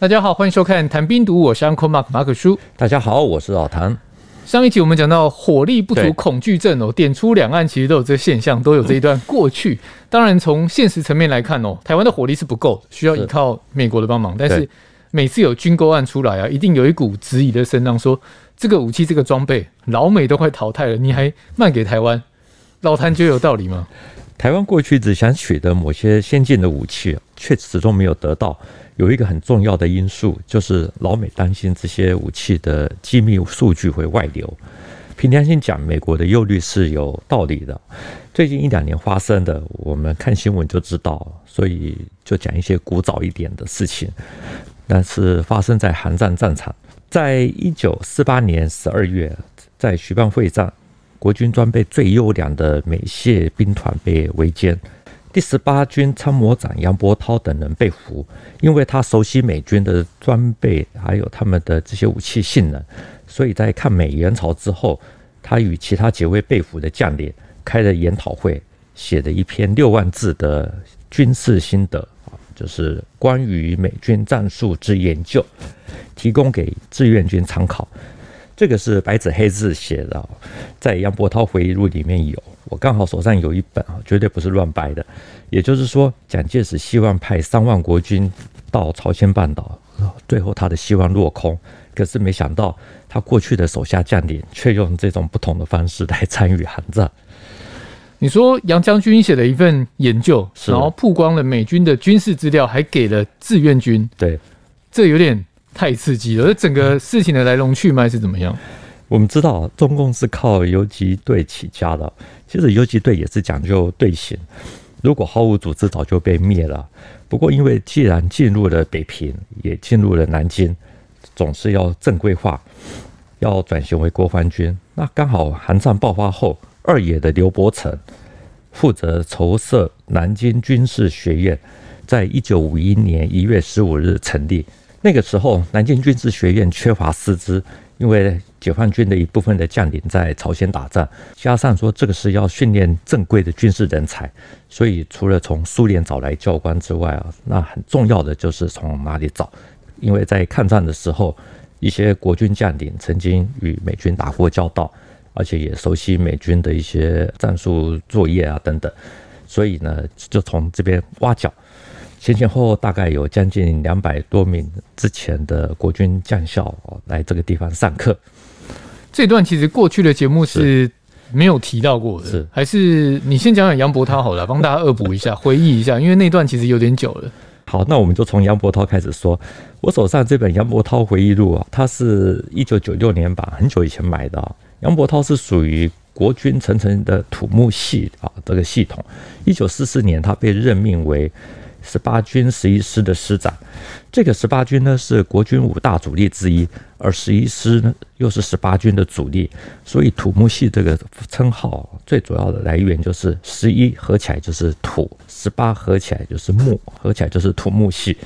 大家好，欢迎收看《谈兵读》，我是 Uncle Mark 马可叔。大家好，我是老谭。上一集我们讲到火力不足恐惧症哦，点出两岸其实都有这个现象，都有这一段过去。当然，从现实层面来看哦，台湾的火力是不够，需要依靠美国的帮忙。但是每次有军购案出来啊，一定有一股质疑的声浪，说这个武器、这个装备，老美都快淘汰了，你还卖给台湾？老谭觉得有道理吗？台湾过去只想取得某些先进的武器，却始终没有得到。有一个很重要的因素，就是老美担心这些武器的机密数据会外流。凭良心讲，美国的忧虑是有道理的。最近一两年发生的，我们看新闻就知道，所以就讲一些古早一点的事情。但是发生在韩战战场，在一九四八年十二月，在徐蚌会战，国军装备最优良的美械兵团被围歼。第十八军参谋长杨伯涛等人被俘，因为他熟悉美军的装备，还有他们的这些武器性能，所以在抗美援朝之后，他与其他几位被俘的将领开了研讨会，写了一篇六万字的军事心得啊，就是关于美军战术之研究，提供给志愿军参考。这个是白纸黑字写的，在杨伯涛回忆录里面有。我刚好手上有一本啊，绝对不是乱掰的。也就是说，蒋介石希望派三万国军到朝鲜半岛，最后他的希望落空。可是没想到，他过去的手下将领却用这种不同的方式来参与韩战。你说杨将军写了一份研究，然后曝光了美军的军事资料，还给了志愿军。对，这有点太刺激了。这整个事情的来龙去脉是怎么样？我们知道，中共是靠游击队起家的。其实游击队也是讲究队形，如果毫无组织，早就被灭了。不过，因为既然进入了北平，也进入了南京，总是要正规化，要转型为国防军。那刚好韩战爆发后，二野的刘伯承负责筹设南京军事学院，在一九五一年一月十五日成立。那个时候，南京军事学院缺乏师资。因为解放军的一部分的将领在朝鲜打仗，加上说这个是要训练正规的军事人才，所以除了从苏联找来教官之外啊，那很重要的就是从哪里找？因为在抗战的时候，一些国军将领曾经与美军打过交道，而且也熟悉美军的一些战术作业啊等等，所以呢，就从这边挖角。前前后后大概有将近两百多名之前的国军将校来这个地方上课。这段其实过去的节目是没有提到过的，是还是你先讲讲杨伯涛好了，帮大家恶补一下，回忆一下，因为那段其实有点久了。好，那我们就从杨伯涛开始说。我手上这本杨伯涛回忆录啊，它是一九九六年版，很久以前买的。杨伯涛是属于国军层层的土木系啊这个系统。一九四四年，他被任命为。十八军十一师的师长，这个十八军呢是国军五大主力之一，而十一师呢又是十八军的主力，所以土木系这个称号最主要的来源就是十一合起来就是土，十八合起来就是木，合起来就是土木系。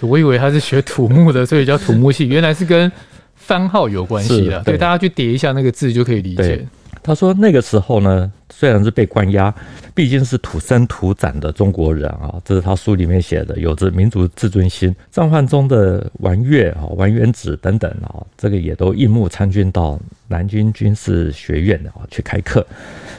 我以为他是学土木的，所以叫土木系，原来是跟番号有关系的。对，大家去叠一下那个字就可以理解。他说那个时候呢，虽然是被关押，毕竟是土生土长的中国人啊，这是他书里面写的，有着民族自尊心。战患中的王岳啊、王元子等等啊，这个也都应募参军到南京军事学院啊去开课。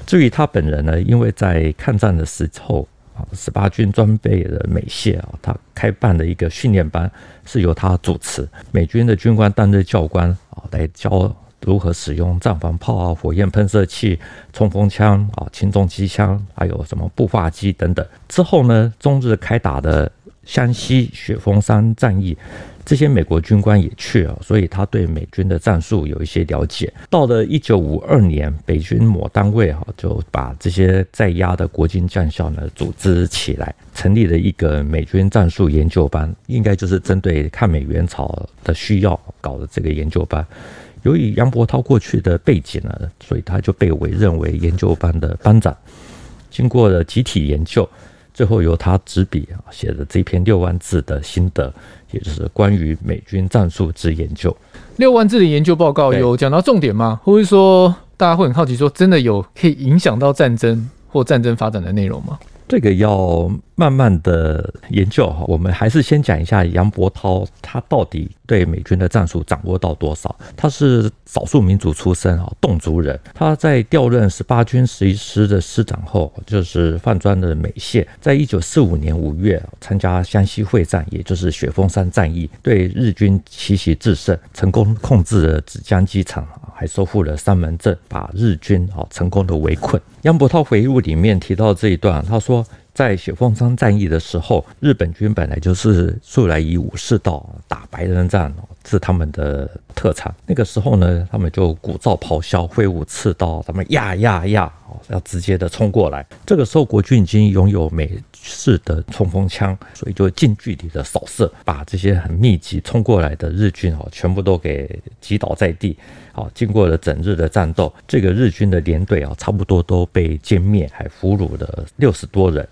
至于他本人呢，因为在抗战的时候啊，十八军装备的美械啊，他开办了一个训练班，是由他主持，美军的军官担任教官啊，来教。如何使用战防炮啊、火焰喷射器、冲锋枪啊、轻重机枪，还有什么步话机等等。之后呢，中日开打的湘西雪峰山战役，这些美国军官也去了，所以他对美军的战术有一些了解。到了一九五二年，北军某单位哈就把这些在押的国军将校呢组织起来，成立了一个美军战术研究班，应该就是针对抗美援朝的需要搞的这个研究班。由于杨伯涛过去的背景呢，所以他就被委任为研究班的班长。经过了集体研究，最后由他执笔啊写的这篇六万字的心得，也就是关于美军战术之研究。六万字的研究报告有讲到重点吗？或者说大家会很好奇，说真的有可以影响到战争或战争发展的内容吗？这个要慢慢的研究哈，我们还是先讲一下杨伯涛他到底对美军的战术掌握到多少。他是少数民族出身啊，侗族人。他在调任十八军十一师的师长后，就是范专的美谢，在一九四五年五月参加湘西会战，也就是雪峰山战役，对日军奇袭制胜，成功控制了芷江机场，还收复了三门镇，把日军啊成功的围困。杨伯涛回忆录里面提到这一段，他说。在雪峰山战役的时候，日本军本来就是素来以武士道打白人战是他们的特产。那个时候呢，他们就鼓噪咆哮，挥舞刺刀，他们呀呀呀，要直接的冲过来。这个时候，国军已经拥有美式的冲锋枪，所以就近距离的扫射，把这些很密集冲过来的日军哦，全部都给击倒在地。好，经过了整日的战斗，这个日军的连队啊，差不多都被歼灭，还俘虏了六十多人。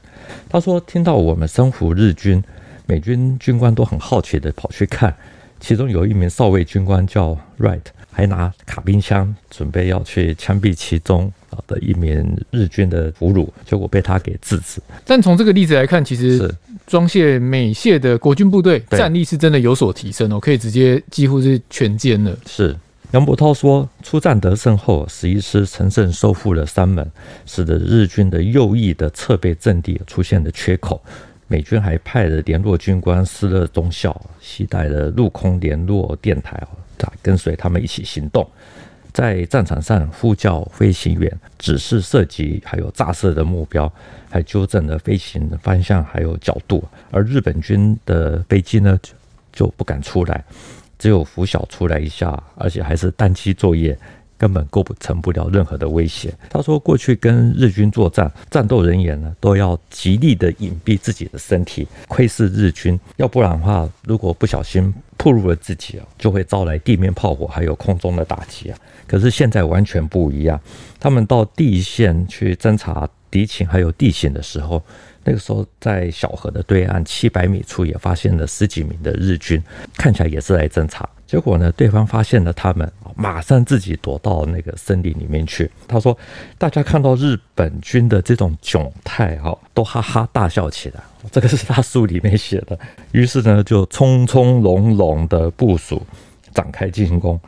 他说，听到我们生俘日军，美军军官都很好奇的跑去看，其中有一名少尉军官叫 Wright，还拿卡宾枪准备要去枪毙其中啊的一名日军的俘虏，结果被他给制止。但从这个例子来看，其实装卸美械的国军部队战力是真的有所提升哦，可以直接几乎是全歼了。是。杨伯涛说，出战得胜后，十一师乘胜收复了三门，使得日军的右翼的侧背阵地出现了缺口。美军还派了联络军官斯勒中校，携带了陆空联络电台在，跟随他们一起行动，在战场上呼叫飞行员，指示射击，还有炸射的目标，还纠正了飞行方向还有角度。而日本军的飞机呢，就不敢出来。只有拂晓出来一下，而且还是单机作业，根本构不成不了任何的威胁。他说，过去跟日军作战，战斗人员呢都要极力的隐蔽自己的身体，窥视日军，要不然的话，如果不小心暴露了自己啊，就会招来地面炮火还有空中的打击啊。可是现在完全不一样，他们到地线去侦察敌情还有地形的时候。那个时候，在小河的对岸七百米处也发现了十几名的日军，看起来也是来侦察。结果呢，对方发现了他们，马上自己躲到那个森林里面去。他说，大家看到日本军的这种窘态，哈，都哈哈大笑起来。这个是他书里面写的。于是呢，就匆匆隆隆的部署，展开进攻。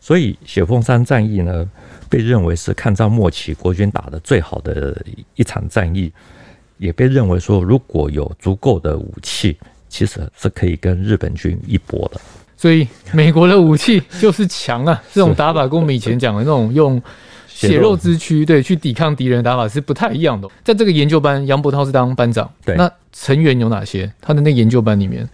所以，雪峰山战役呢，被认为是抗战末期国军打得最好的一场战役。也被认为说，如果有足够的武器，其实是可以跟日本军一搏的。所以，美国的武器就是强啊！这种打法跟我们以前讲的那种用血肉之躯对去抵抗敌人的打法是不太一样的。在这个研究班，杨伯涛是当班长，对，那成员有哪些？他的那研究班里面，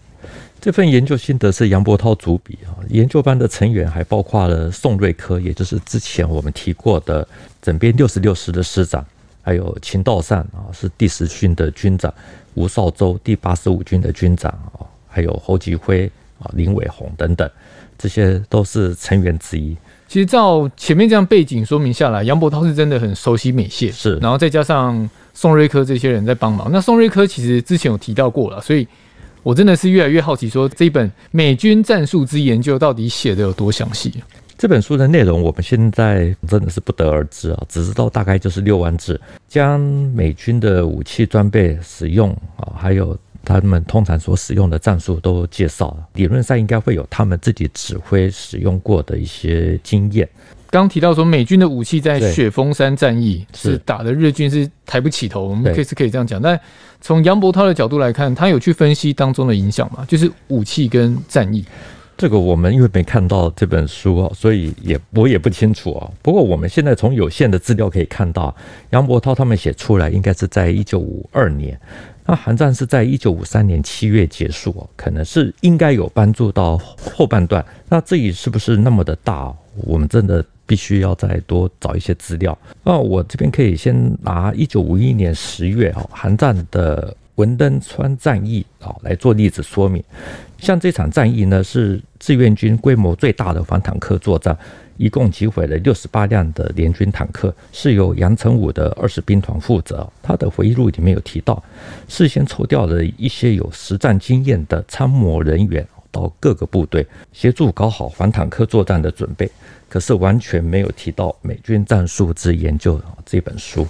这份研究心得是杨伯涛主笔啊。研究班的成员还包括了宋瑞科，也就是之前我们提过的整编六十六师的师长。还有秦道善啊，是第十军的军长；吴少洲，第八十五军的军长啊；还有侯吉辉啊、林伟宏等等，这些都是成员之一。其实照前面这样背景说明下来，杨伯涛是真的很熟悉美械，是。然后再加上宋瑞科这些人在帮忙，那宋瑞科其实之前有提到过了，所以我真的是越来越好奇，说这一本《美军战术之研究》到底写的有多详细。这本书的内容我们现在真的是不得而知啊，只知道大概就是六万字，将美军的武器装备使用啊，还有他们通常所使用的战术都介绍了。理论上应该会有他们自己指挥使用过的一些经验。刚提到说美军的武器在雪峰山战役是打的日军是抬不起头，我们可以是可以这样讲。但从杨伯涛的角度来看，他有去分析当中的影响嘛？就是武器跟战役。这个我们因为没看到这本书啊，所以也我也不清楚啊。不过我们现在从有限的资料可以看到，杨伯涛他们写出来应该是在一九五二年，那韩战是在一九五三年七月结束，可能是应该有帮助到后半段。那至于是不是那么的大，我们真的必须要再多找一些资料。那我这边可以先拿一九五一年十月啊，韩战的文登川战役啊来做例子说明。像这场战役呢，是志愿军规模最大的反坦克作战，一共击毁了六十八辆的联军坦克，是由杨成武的二十兵团负责。他的回忆录里面有提到，事先抽调了一些有实战经验的参谋人员到各个部队，协助搞好反坦克作战的准备。可是完全没有提到《美军战术之研究》这本书。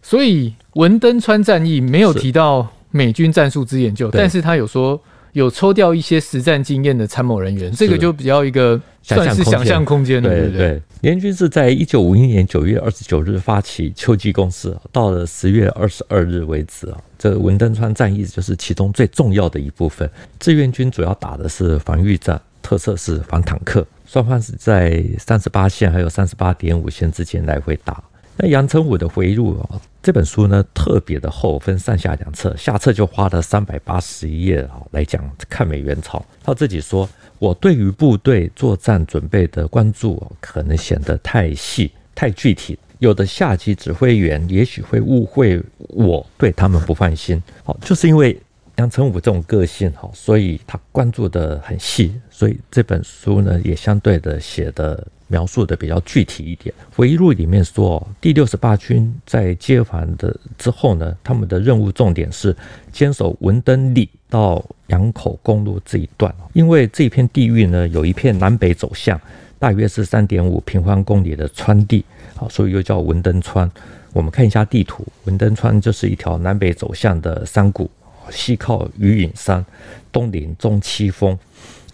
所以文登川战役没有提到。美军战术之研究，但是他有说有抽调一些实战经验的参谋人员，这个就比较一个算是想象空间了，对不对？联军是在一九五一年九月二十九日发起秋季攻势，到了十月二十二日为止啊，这个文登川战役就是其中最重要的一部分。志愿军主要打的是防御战，特色是反坦克。双方是在三十八线还有三十八点五线之间来回打。那杨成武的回忆录啊，这本书呢特别的厚，分上下两册，下册就花了三百八十一页啊来讲抗美援朝。他自己说：“我对于部队作战准备的关注可能显得太细、太具体，有的下级指挥员也许会误会我对他们不放心。”好，就是因为。杨成武这种个性哈，所以他关注的很细，所以这本书呢也相对的写的描述的比较具体一点。回忆录里面说，第六十八军在接防的之后呢，他们的任务重点是坚守文登里到杨口公路这一段，因为这片地域呢有一片南北走向，大约是三点五平方公里的川地，好，所以又叫文登川。我们看一下地图，文登川就是一条南北走向的山谷。西靠鱼隐山，东临中七峰，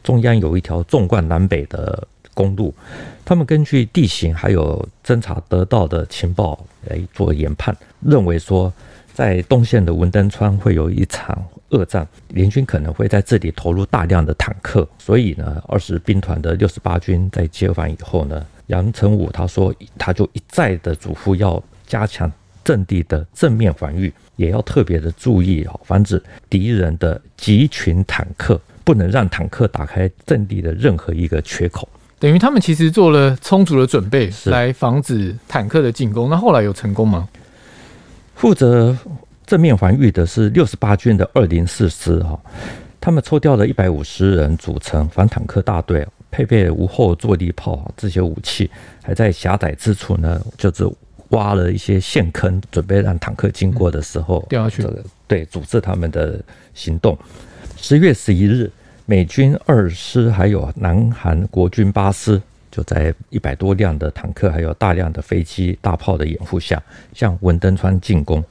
中央有一条纵贯南北的公路。他们根据地形还有侦查得到的情报来做研判，认为说在东线的文登川会有一场恶战，联军可能会在这里投入大量的坦克。所以呢，二十兵团的六十八军在接防以后呢，杨成武他说他就一再的嘱咐要加强。阵地的正面防御也要特别的注意哦，防止敌人的集群坦克，不能让坦克打开阵地的任何一个缺口。等于他们其实做了充足的准备，来防止坦克的进攻。那后来有成功吗？负责正面防御的是六十八军的二零四师哈，他们抽调了一百五十人组成反坦克大队，配备无后坐力炮这些武器，还在狭窄之处呢，就是。挖了一些陷坑，准备让坦克经过的时候掉下去。对，阻止他们的行动。十月十一日，美军二师还有南韩国军八师，就在一百多辆的坦克还有大量的飞机大炮的掩护下，向文登川进攻，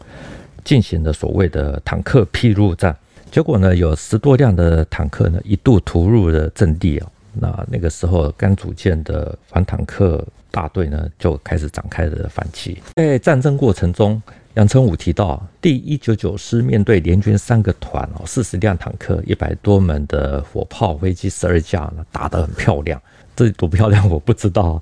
进行了所谓的坦克劈路战。结果呢，有十多辆的坦克呢一度突入了阵地啊。那那个时候刚组建的反坦克。大队呢就开始展开了反击。在战争过程中，杨成武提到，第一九九师面对联军三个团哦，四十辆坦克，一百多门的火炮、飞机十二架，打得很漂亮。这多漂亮 我不知道。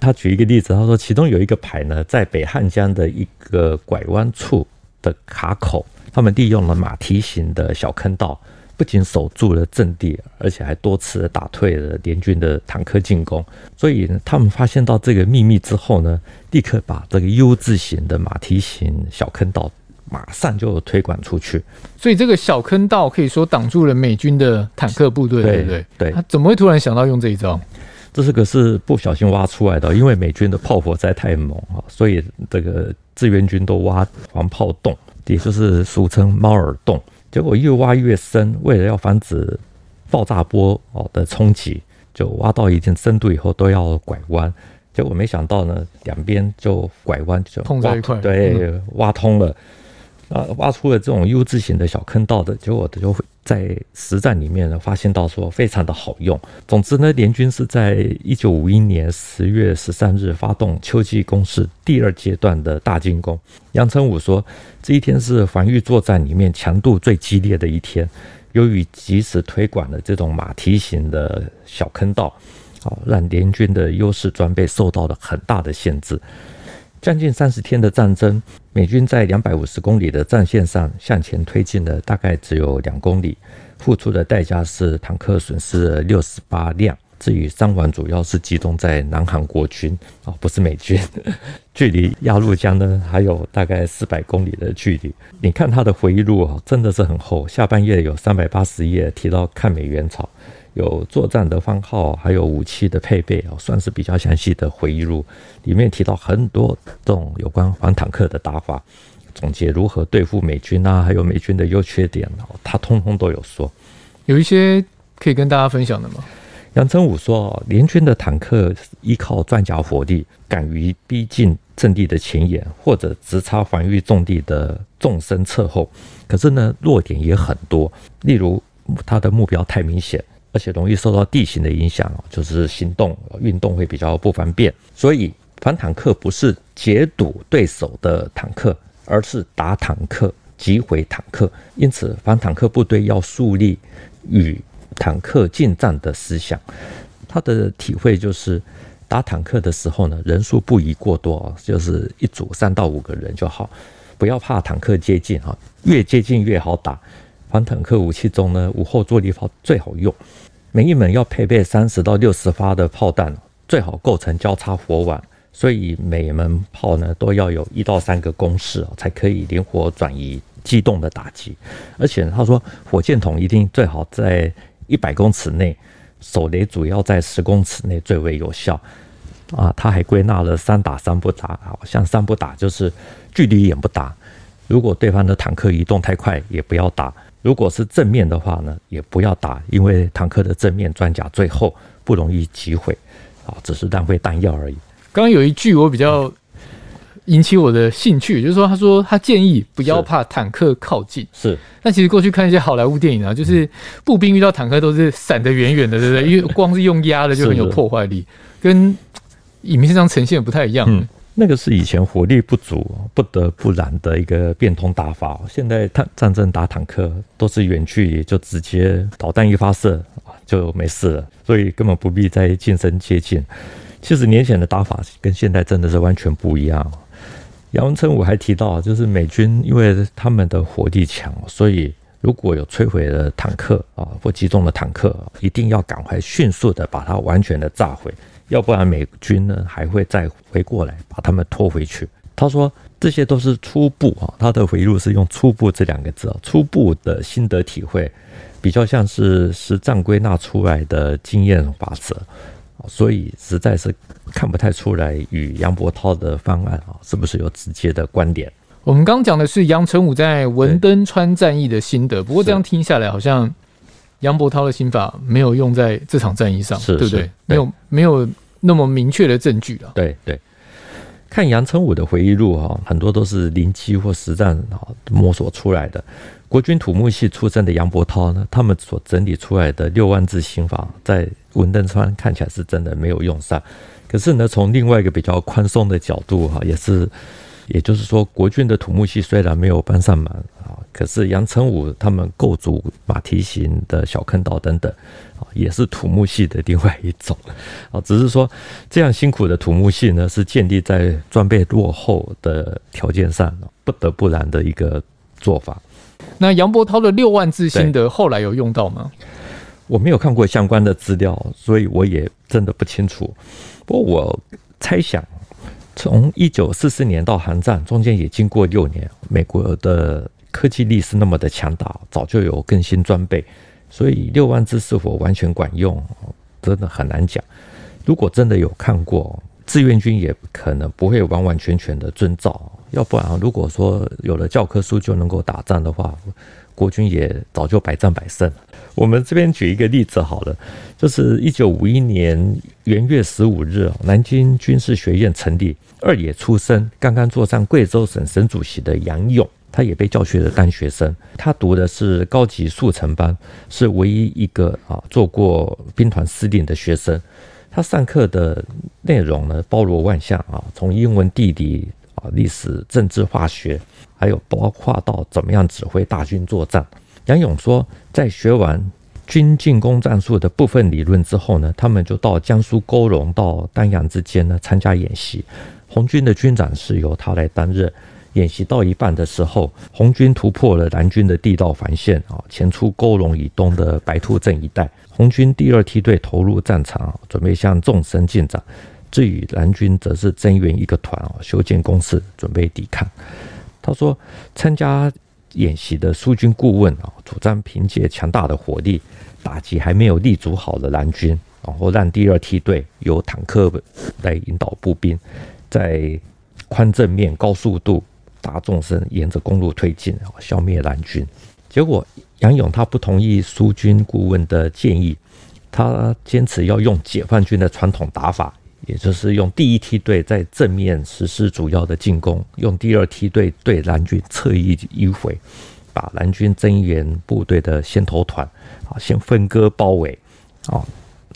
他举一个例子，他说其中有一个排呢，在北汉江的一个拐弯处的卡口，他们利用了马蹄形的小坑道。不仅守住了阵地，而且还多次打退了联军的坦克进攻。所以呢，他们发现到这个秘密之后呢，立刻把这个 U 字形的马蹄形小坑道马上就推广出去。所以这个小坑道可以说挡住了美军的坦克部队，对不对？对。他怎么会突然想到用这一招？这是个是不小心挖出来的，因为美军的炮火实在太猛啊，所以这个志愿军都挖防炮洞，也就是俗称猫耳洞。结果越挖越深，为了要防止爆炸波哦的冲击，就挖到一定深度以后都要拐弯。结果没想到呢，两边就拐弯就碰在一块，对，挖通了。啊，挖出了这种 U 字形的小坑道的结果，他就会在实战里面呢发现到说非常的好用。总之呢，联军是在一九五一年十月十三日发动秋季攻势第二阶段的大进攻。杨成武说，这一天是防御作战里面强度最激烈的一天，由于及时推广了这种马蹄形的小坑道，啊，让联军的优势装备受到了很大的限制。将近三十天的战争，美军在两百五十公里的战线上向前推进了大概只有两公里，付出的代价是坦克损失了六十八辆。至于伤亡，主要是集中在南韩国军啊，不是美军。距离鸭绿江呢，还有大概四百公里的距离。你看他的回忆录啊，真的是很厚，下半夜有三百八十页提到抗美援朝。有作战的番号，还有武器的配备啊，算是比较详细的回忆录。里面提到很多这种有关反坦克的打法，总结如何对付美军啊，还有美军的优缺点哦，他通通都有说。有一些可以跟大家分享的吗？杨成武说：“联军的坦克依靠装甲火力，敢于逼近阵地的前沿，或者直插防御重地的纵深侧后。可是呢，弱点也很多，例如他的目标太明显，而且容易受到地形的影响，就是行动运动会比较不方便。所以反坦克不是截堵对手的坦克，而是打坦克、击毁坦克。因此，反坦克部队要树立与坦克近战的思想，他的体会就是打坦克的时候呢，人数不宜过多啊，就是一组三到五个人就好，不要怕坦克接近哈，越接近越好打。反坦克武器中呢，午后坐力炮最好用，每一门要配备三十到六十发的炮弹，最好构成交叉火网，所以每门炮呢都要有一到三个攻势，才可以灵活转移机动的打击。而且他说，火箭筒一定最好在。一百公尺内，手雷主要在十公尺内最为有效啊！他还归纳了三打三不打，好像三不打就是距离远不打，如果对方的坦克移动太快，也不要打；如果是正面的话呢，也不要打，因为坦克的正面装甲最厚，不容易击毁啊，只是浪费弹药而已。刚刚有一句我比较。引起我的兴趣，就是说，他说他建议不要怕坦克靠近。是，那其实过去看一些好莱坞电影啊，就是步兵遇到坦克都是闪得远远的，对不对？因为光是用压的就很有破坏力，跟影片上呈现不太一样。嗯，那个是以前火力不足不得不然的一个变通打法。现在坦战争打坦克都是远距离，就直接导弹一发射就没事了，所以根本不必再近身接近。其实年前的打法跟现在真的是完全不一样。杨文成武还提到，就是美军因为他们的火力强，所以如果有摧毁的坦克啊或击中的坦克，一定要赶快迅速的把它完全的炸毁，要不然美军呢还会再回过来把他们拖回去。他说这些都是初步啊，他的回忆录是用“初步”这两个字啊，初步的心得体会，比较像是实战归纳出来的经验法则。所以实在是看不太出来与杨伯涛的方案啊，是不是有直接的关联？我们刚讲的是杨成武在文登川战役的心得，不过这样听下来，好像杨伯涛的心法没有用在这场战役上，对不对？没有没有那么明确的证据啊。对对，看杨成武的回忆录哈，很多都是临机或实战啊摸索出来的。国军土木系出身的杨伯涛呢，他们所整理出来的六万字刑法，在文登川看起来是真的没有用上。可是呢，从另外一个比较宽松的角度哈，也是，也就是说，国军的土木系虽然没有帮上忙啊，可是杨成武他们构筑马蹄形的小坑道等等啊，也是土木系的另外一种啊。只是说，这样辛苦的土木系呢，是建立在装备落后的条件上，不得不然的一个做法。那杨伯涛的六万字心得后来有用到吗？我没有看过相关的资料，所以我也真的不清楚。不过我猜想，从一九四四年到韩战中间也经过六年，美国的科技力是那么的强大，早就有更新装备，所以六万字是否完全管用，真的很难讲。如果真的有看过，志愿军也可能不会完完全全的遵照。要不然，如果说有了教科书就能够打仗的话，国军也早就百战百胜了。我们这边举一个例子好了，就是一九五一年元月十五日，南京军事学院成立，二野出身，刚刚坐上贵州省省主席的杨勇，他也被教学的当学生，他读的是高级速成班，是唯一一个啊做过兵团司令的学生。他上课的内容呢，包罗万象啊，从英文、地理。啊，历史、政治、化学，还有包括到怎么样指挥大军作战。杨勇说，在学完军进攻战术的部分理论之后呢，他们就到江苏沟龙到丹阳之间呢参加演习。红军的军长是由他来担任。演习到一半的时候，红军突破了蓝军的地道防线啊，前出沟龙以东的白兔镇一带。红军第二梯队投入战场，准备向纵深进展。至于蓝军，则是增援一个团啊，修建工事，准备抵抗。他说，参加演习的苏军顾问啊，主张凭借强大的火力打击还没有立足好的蓝军，然后让第二梯队由坦克来引导步兵，在宽正面高速度大纵深沿着公路推进，消灭蓝军。结果杨勇他不同意苏军顾问的建议。他坚持要用解放军的传统打法，也就是用第一梯队在正面实施主要的进攻，用第二梯队对蓝军侧翼迂回，把蓝军增援部队的先头团啊先分割包围啊，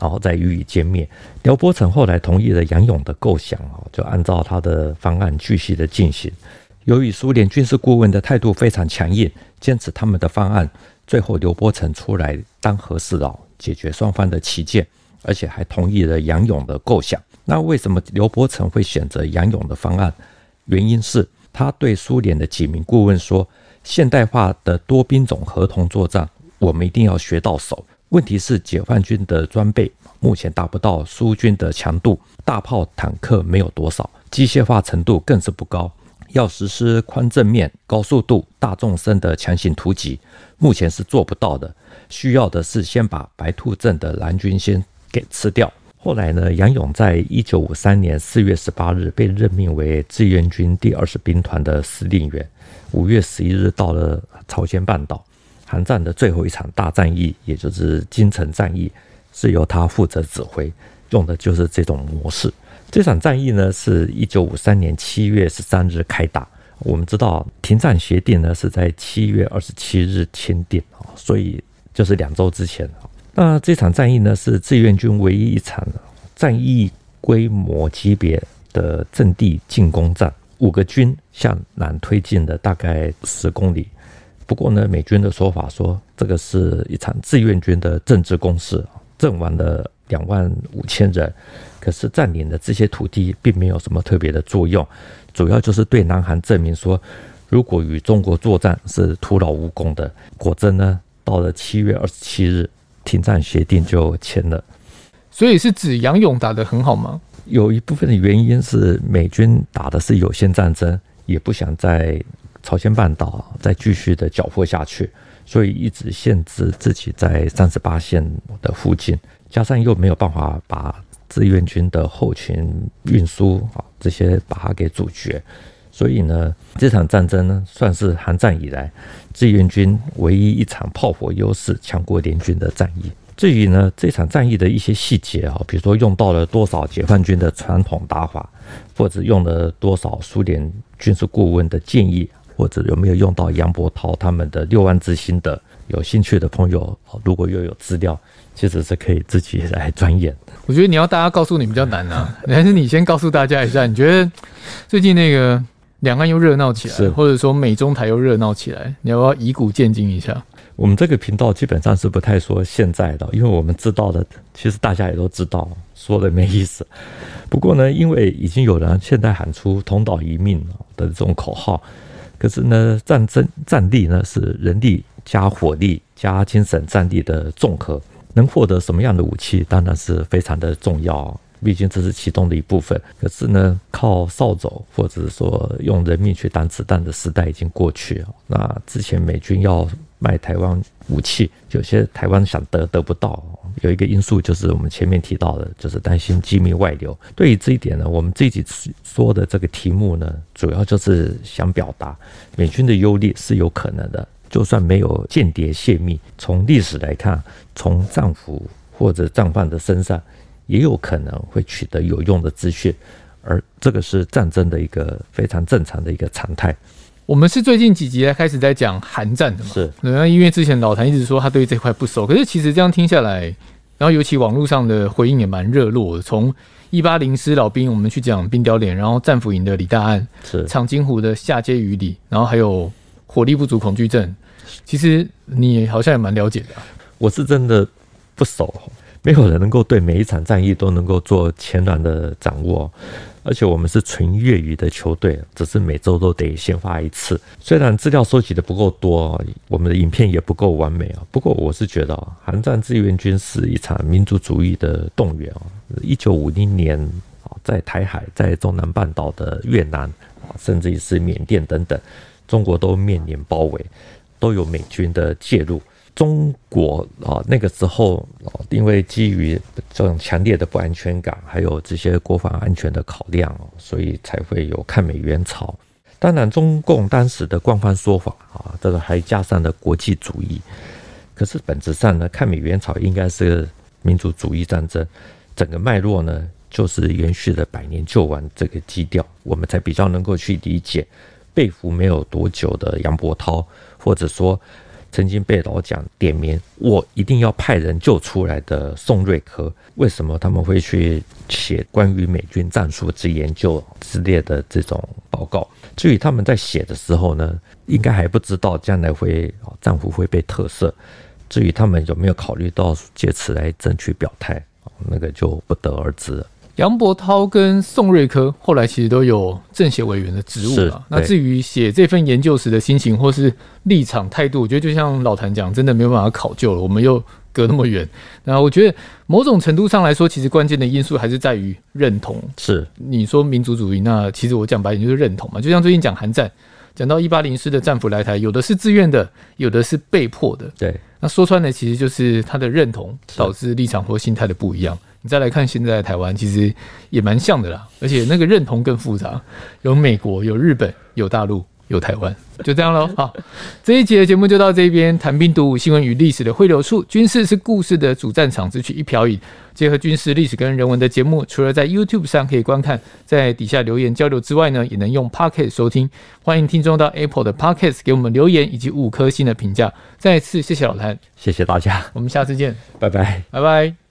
然后再予以歼灭。刘伯承后来同意了杨勇的构想啊，就按照他的方案继续的进行。由于苏联军事顾问的态度非常强硬，坚持他们的方案，最后刘伯承出来当和事佬。解决双方的歧见，而且还同意了杨勇的构想。那为什么刘伯承会选择杨勇的方案？原因是他对苏联的几名顾问说：“现代化的多兵种合同作战，我们一定要学到手。问题是解放军的装备目前达不到苏军的强度，大炮、坦克没有多少，机械化程度更是不高。要实施宽正面、高速度、大纵深的强行突击，目前是做不到的。”需要的是先把白兔镇的蓝军先给吃掉。后来呢，杨勇在一九五三年四月十八日被任命为志愿军第二十兵团的司令员。五月十一日到了朝鲜半岛，韩战的最后一场大战役，也就是金城战役，是由他负责指挥，用的就是这种模式。这场战役呢，是一九五三年七月十三日开打。我们知道停战协定呢是在七月二十七日签订啊，所以。就是两周之前，那这场战役呢，是志愿军唯一一场战役规模级别的阵地进攻战。五个军向南推进了大概十公里。不过呢，美军的说法说，这个是一场志愿军的政治攻势，阵亡了两万五千人。可是占领的这些土地并没有什么特别的作用，主要就是对南韩证明说，如果与中国作战是徒劳无功的。果真呢？到了七月二十七日，停战协定就签了。所以是指杨勇打得很好吗？有一部分的原因是美军打的是有限战争，也不想在朝鲜半岛再继续的缴获下去，所以一直限制自己在三十八线的附近，加上又没有办法把志愿军的后勤运输啊这些把它给阻绝。所以呢，这场战争呢，算是韩战以来志愿军唯一一场炮火优势强过联军的战役。至于呢，这场战役的一些细节啊，比如说用到了多少解放军的传统打法，或者用了多少苏联军事顾问的建议，或者有没有用到杨伯涛他们的六万之心的，有兴趣的朋友，如果又有资料，其实是可以自己来钻研。我觉得你要大家告诉你比较难啊，还是你先告诉大家一下，你觉得最近那个？两岸又热闹起来，或者说美中台又热闹起来，你要不要以古鉴今一下？我们这个频道基本上是不太说现在的，因为我们知道的，其实大家也都知道，说的没意思。不过呢，因为已经有人现在喊出“同岛一命”的这种口号，可是呢，战争战力呢是人力加火力加精神战力的综合，能获得什么样的武器，当然是非常的重要。毕竟这是其中的一部分，可是呢，靠扫帚或者说用人命去挡子弹的时代已经过去。那之前美军要卖台湾武器，有些台湾想得得不到，有一个因素就是我们前面提到的，就是担心机密外流。对于这一点呢，我们自己说的这个题目呢，主要就是想表达美军的优劣是有可能的，就算没有间谍泄密，从历史来看，从战俘或者战犯的身上。也有可能会取得有用的资讯，而这个是战争的一个非常正常的一个常态。我们是最近几集才开始在讲韩战的嘛？是。那因为之前老谭一直说他对这块不熟，可是其实这样听下来，然后尤其网络上的回应也蛮热络的。从一八零师老兵，我们去讲冰雕连，然后战俘营的李大安，是长津湖的下街雨里，然后还有火力不足恐惧症。其实你好像也蛮了解的啊。我是真的不熟。没有人能够对每一场战役都能够做全然的掌握，而且我们是纯业余的球队，只是每周都得先发一次。虽然资料收集的不够多，我们的影片也不够完美啊。不过我是觉得啊，韩战志愿军是一场民族主义的动员啊。一九五零年啊，在台海、在中南半岛的越南啊，甚至于是缅甸等等，中国都面临包围，都有美军的介入。中国啊，那个时候啊，因为基于这种强烈的不安全感，还有这些国防安全的考量，所以才会有抗美援朝。当然，中共当时的官方说法啊，这个还加上了国际主义。可是本质上呢，抗美援朝应该是民族主义战争，整个脉络呢，就是延续了百年救亡这个基调，我们才比较能够去理解被俘没有多久的杨伯涛，或者说。曾经被老蒋点名，我一定要派人救出来的宋瑞珂，为什么他们会去写关于美军战术之研究之类的这种报告？至于他们在写的时候呢，应该还不知道将来会战俘会被特赦。至于他们有没有考虑到借此来争取表态，那个就不得而知了。杨伯涛跟宋瑞科后来其实都有政协委员的职务了。那至于写这份研究时的心情或是立场态度，我觉得就像老谭讲，真的没有办法考究了。我们又隔那么远，那我觉得某种程度上来说，其实关键的因素还是在于认同。是你说民族主义，那其实我讲白点就是认同嘛。就像最近讲韩战，讲到一八零师的战俘来台，有的是自愿的，有的是被迫的。对，那说穿了，其实就是他的认同导致立场或心态的不一样。你再来看现在的台湾，其实也蛮像的啦，而且那个认同更复杂，有美国，有日本，有大陆，有台湾，就这样喽。好，这一集的节目就到这边，谈兵读武，新闻与历史的汇流处，军事是故事的主战场，只取一瓢饮，结合军事历史跟人文的节目，除了在 YouTube 上可以观看，在底下留言交流之外呢，也能用 Podcast 收听。欢迎听众到 Apple 的 Podcast 给我们留言以及五颗星的评价。再次谢谢老谭，谢谢大家，我们下次见，拜拜，拜拜。